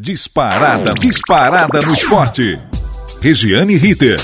Disparada, disparada no esporte. Regiane Ritter.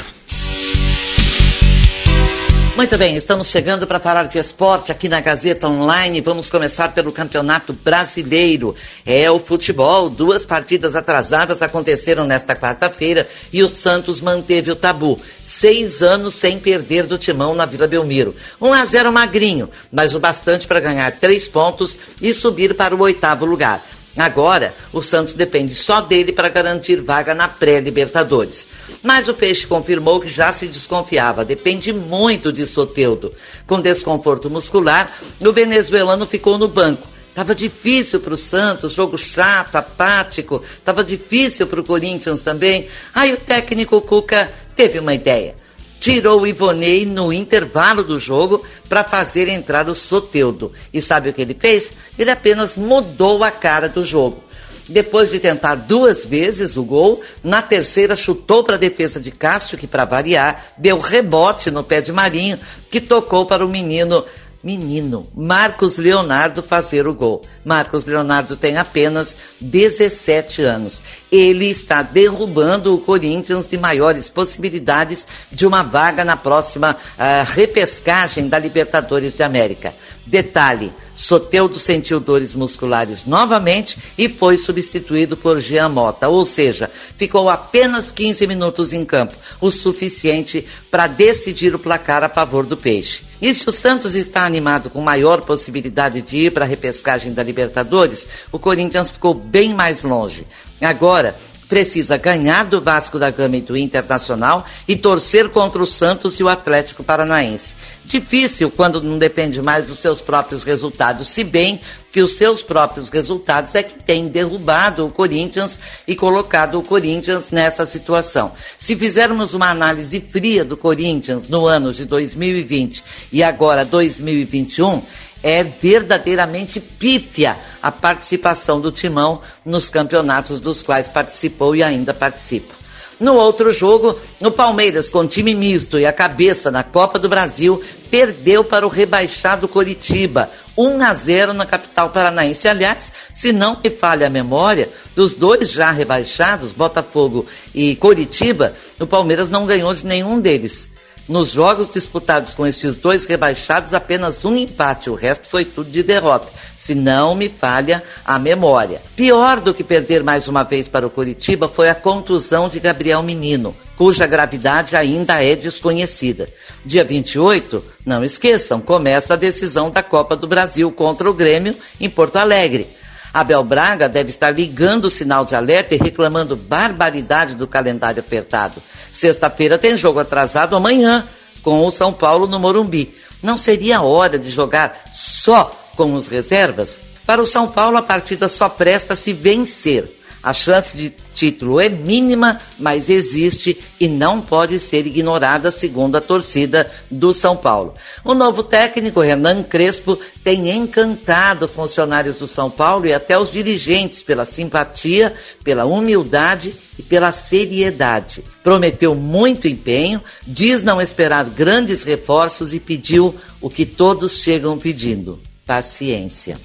Muito bem, estamos chegando para falar de esporte aqui na Gazeta Online. Vamos começar pelo Campeonato Brasileiro. É o futebol. Duas partidas atrasadas aconteceram nesta quarta-feira e o Santos manteve o tabu. Seis anos sem perder do timão na Vila Belmiro. 1 a 0 magrinho, mas o bastante para ganhar três pontos e subir para o oitavo lugar. Agora, o Santos depende só dele para garantir vaga na pré-Libertadores. Mas o Peixe confirmou que já se desconfiava, depende muito de Soteudo. Com desconforto muscular, o venezuelano ficou no banco. Tava difícil para o Santos, jogo chato, apático. Tava difícil para o Corinthians também. Aí o técnico Cuca teve uma ideia tirou o Ivonei no intervalo do jogo para fazer entrar o Soteudo. E sabe o que ele fez? Ele apenas mudou a cara do jogo. Depois de tentar duas vezes o gol, na terceira chutou para a defesa de Cássio, que para variar, deu rebote no pé de Marinho, que tocou para o menino menino, Marcos Leonardo, fazer o gol. Marcos Leonardo tem apenas 17 anos. Ele está derrubando o Corinthians de maiores possibilidades de uma vaga na próxima uh, repescagem da Libertadores de América. Detalhe: Soteudo sentiu dores musculares novamente e foi substituído por Jean Mota, ou seja, ficou apenas 15 minutos em campo, o suficiente para decidir o placar a favor do Peixe. E se o Santos está animado com maior possibilidade de ir para a repescagem da Libertadores, o Corinthians ficou bem mais longe. Agora, precisa ganhar do Vasco da Gama e do Internacional e torcer contra o Santos e o Atlético Paranaense. Difícil quando não depende mais dos seus próprios resultados, se bem que os seus próprios resultados é que têm derrubado o Corinthians e colocado o Corinthians nessa situação. Se fizermos uma análise fria do Corinthians no ano de 2020 e agora 2021, é verdadeiramente pífia a participação do Timão nos campeonatos dos quais participou e ainda participa. No outro jogo, o Palmeiras, com time misto e a cabeça na Copa do Brasil, perdeu para o rebaixado Coritiba, 1 a 0 na capital paranaense. Aliás, se não me falha a memória, dos dois já rebaixados, Botafogo e Coritiba, o Palmeiras não ganhou de nenhum deles. Nos jogos disputados com estes dois rebaixados, apenas um empate, o resto foi tudo de derrota, se não me falha a memória. Pior do que perder mais uma vez para o Curitiba foi a contusão de Gabriel Menino, cuja gravidade ainda é desconhecida. Dia 28, não esqueçam, começa a decisão da Copa do Brasil contra o Grêmio em Porto Alegre. Abel Braga deve estar ligando o sinal de alerta e reclamando barbaridade do calendário apertado. Sexta-feira tem jogo atrasado amanhã com o São Paulo no Morumbi. Não seria hora de jogar só com os reservas? Para o São Paulo, a partida só presta se vencer. A chance de título é mínima, mas existe e não pode ser ignorada, segundo a torcida do São Paulo. O novo técnico, Renan Crespo, tem encantado funcionários do São Paulo e até os dirigentes pela simpatia, pela humildade e pela seriedade. Prometeu muito empenho, diz não esperar grandes reforços e pediu o que todos chegam pedindo: paciência.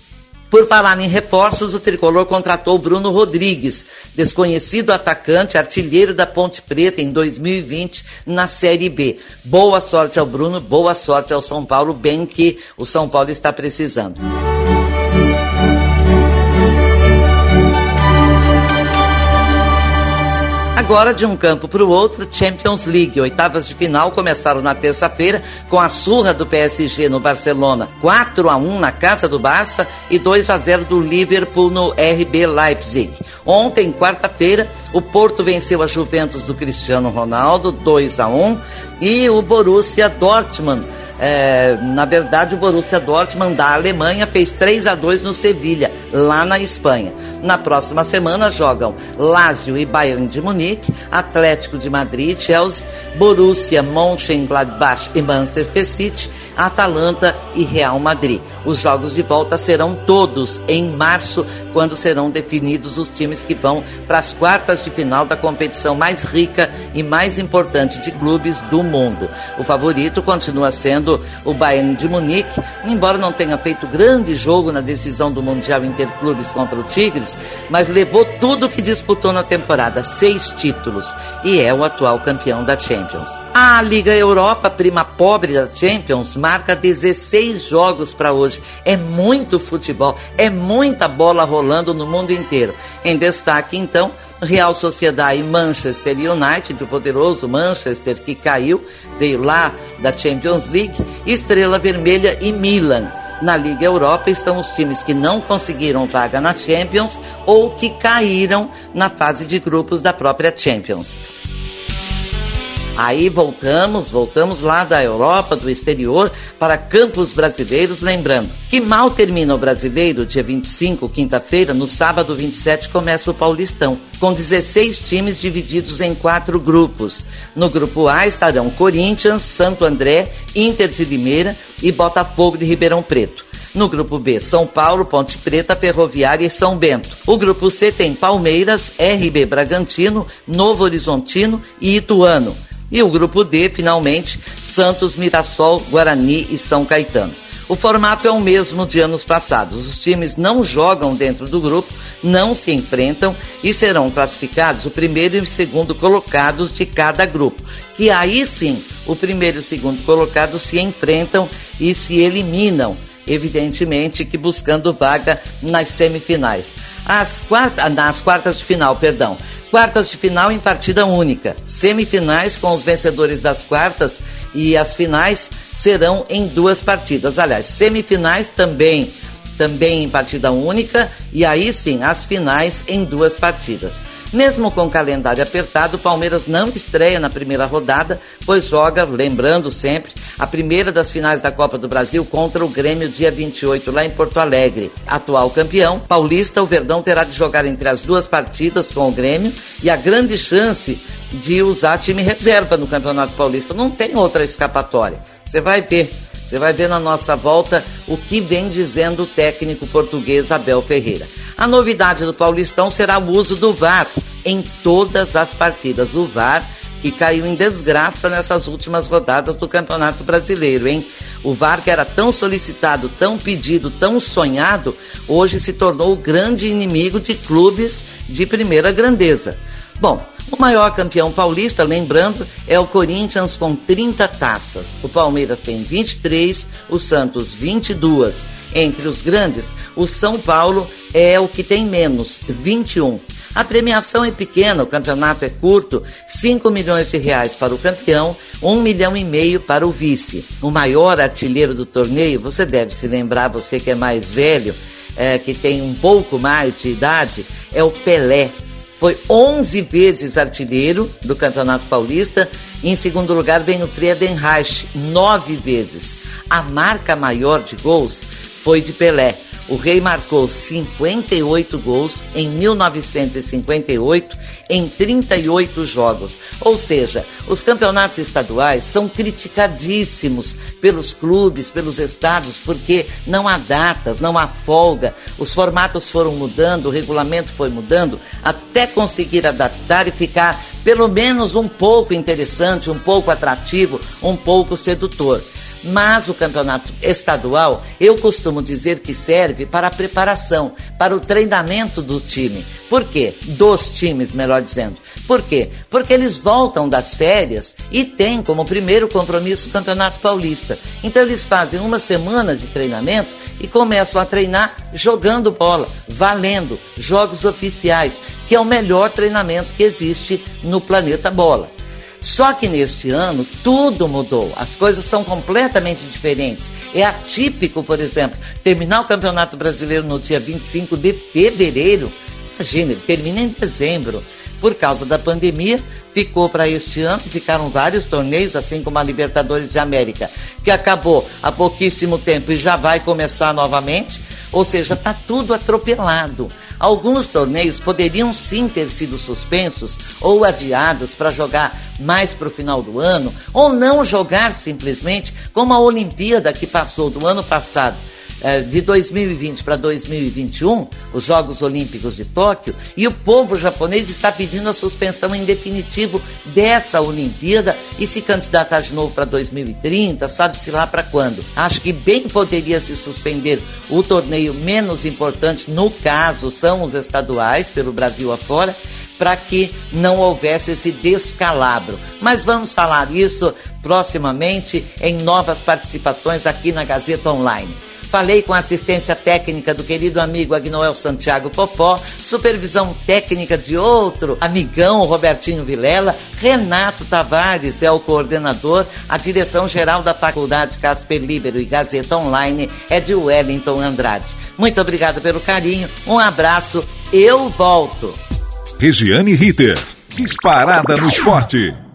Por falar em reforços, o tricolor contratou Bruno Rodrigues, desconhecido atacante, artilheiro da Ponte Preta em 2020 na Série B. Boa sorte ao Bruno, boa sorte ao São Paulo, bem que o São Paulo está precisando. Agora, de um campo para o outro, Champions League. Oitavas de final começaram na terça-feira com a surra do PSG no Barcelona. 4 a 1 na casa do Barça e 2 a 0 do Liverpool no RB Leipzig. Ontem, quarta-feira, o Porto venceu a Juventus do Cristiano Ronaldo 2 a 1 e o Borussia Dortmund é, na verdade, o Borussia Dortmund da Alemanha fez 3 a 2 no Sevilha, lá na Espanha. Na próxima semana jogam Lazio e Bayern de Munique, Atlético de Madrid, Chelsea, Borussia, Mönchengladbach e Manchester City, Atalanta e Real Madrid. Os jogos de volta serão todos em março, quando serão definidos os times que vão para as quartas de final da competição mais rica e mais importante de clubes do mundo. O favorito continua sendo o Bayern de Munique, embora não tenha feito grande jogo na decisão do Mundial Interclubes contra o Tigres, mas levou tudo que disputou na temporada, seis títulos, e é o atual campeão da Champions. A Liga Europa, prima pobre da Champions, marca 16 jogos para hoje. É muito futebol, é muita bola rolando no mundo inteiro. Em destaque, então, Real Sociedade e Manchester United, o poderoso Manchester que caiu, veio lá da Champions League, Estrela Vermelha e Milan. Na Liga Europa estão os times que não conseguiram vaga na Champions ou que caíram na fase de grupos da própria Champions. Aí voltamos, voltamos lá da Europa, do exterior, para campos brasileiros, lembrando que mal termina o brasileiro, dia 25, quinta-feira, no sábado 27 começa o Paulistão, com 16 times divididos em quatro grupos. No grupo A estarão Corinthians, Santo André, Inter de Limeira e Botafogo de Ribeirão Preto. No grupo B, São Paulo, Ponte Preta, Ferroviária e São Bento. O grupo C tem Palmeiras, RB Bragantino, Novo Horizontino e Ituano. E o grupo D, finalmente, Santos, Mirassol, Guarani e São Caetano. O formato é o mesmo de anos passados. Os times não jogam dentro do grupo, não se enfrentam e serão classificados o primeiro e o segundo colocados de cada grupo. Que aí sim, o primeiro e o segundo colocados se enfrentam e se eliminam evidentemente que buscando vaga nas semifinais. As quartas, nas quartas de final, perdão. Quartas de final em partida única. Semifinais com os vencedores das quartas e as finais serão em duas partidas. Aliás, semifinais também também em partida única, e aí sim, as finais em duas partidas. Mesmo com o calendário apertado, o Palmeiras não estreia na primeira rodada, pois joga, lembrando sempre, a primeira das finais da Copa do Brasil contra o Grêmio dia 28 lá em Porto Alegre. Atual campeão, paulista, o Verdão terá de jogar entre as duas partidas com o Grêmio e a grande chance de usar time reserva no Campeonato Paulista. Não tem outra escapatória. Você vai ver você vai ver na nossa volta o que vem dizendo o técnico português Abel Ferreira. A novidade do Paulistão será o uso do VAR em todas as partidas. O VAR que caiu em desgraça nessas últimas rodadas do Campeonato Brasileiro, hein? O VAR que era tão solicitado, tão pedido, tão sonhado, hoje se tornou o grande inimigo de clubes de primeira grandeza. Bom, o maior campeão paulista, lembrando, é o Corinthians com 30 taças. O Palmeiras tem 23, o Santos 22. Entre os grandes, o São Paulo é o que tem menos, 21. A premiação é pequena, o campeonato é curto, 5 milhões de reais para o campeão, 1 milhão e meio para o vice. O maior artilheiro do torneio, você deve se lembrar, você que é mais velho, é, que tem um pouco mais de idade, é o Pelé, foi 11 vezes artilheiro do Campeonato Paulista. Em segundo lugar vem o Friedenreich, nove vezes. A marca maior de gols foi de Pelé, o Rei marcou 58 gols em 1958 em 38 jogos. Ou seja, os campeonatos estaduais são criticadíssimos pelos clubes, pelos estados, porque não há datas, não há folga. Os formatos foram mudando, o regulamento foi mudando, até conseguir adaptar e ficar pelo menos um pouco interessante, um pouco atrativo, um pouco sedutor. Mas o campeonato estadual, eu costumo dizer que serve para a preparação, para o treinamento do time. Por quê? Dos times, melhor dizendo. Por quê? Porque eles voltam das férias e têm como primeiro compromisso o Campeonato Paulista. Então eles fazem uma semana de treinamento e começam a treinar jogando bola, valendo, jogos oficiais, que é o melhor treinamento que existe no planeta bola. Só que neste ano tudo mudou, as coisas são completamente diferentes. É atípico, por exemplo, terminar o Campeonato Brasileiro no dia 25 de fevereiro. Imagina, ele termina em dezembro. Por causa da pandemia, ficou para este ano, ficaram vários torneios, assim como a Libertadores de América, que acabou há pouquíssimo tempo e já vai começar novamente. Ou seja, está tudo atropelado. Alguns torneios poderiam sim ter sido suspensos ou adiados para jogar mais para o final do ano, ou não jogar simplesmente como a Olimpíada que passou do ano passado de 2020 para 2021, os Jogos Olímpicos de Tóquio, e o povo japonês está pedindo a suspensão em definitivo dessa Olimpíada e se candidatar de novo para 2030, sabe-se lá para quando. Acho que bem poderia se suspender o torneio menos importante, no caso, são os estaduais, pelo Brasil afora, para que não houvesse esse descalabro. Mas vamos falar isso proximamente em novas participações aqui na Gazeta Online. Falei com a assistência técnica do querido amigo Agnoel Santiago Popó, supervisão técnica de outro amigão, Robertinho Vilela, Renato Tavares é o coordenador, a direção geral da Faculdade Casper Libero e Gazeta Online é de Wellington Andrade. Muito obrigado pelo carinho, um abraço, eu volto. Regiane Ritter, disparada no esporte.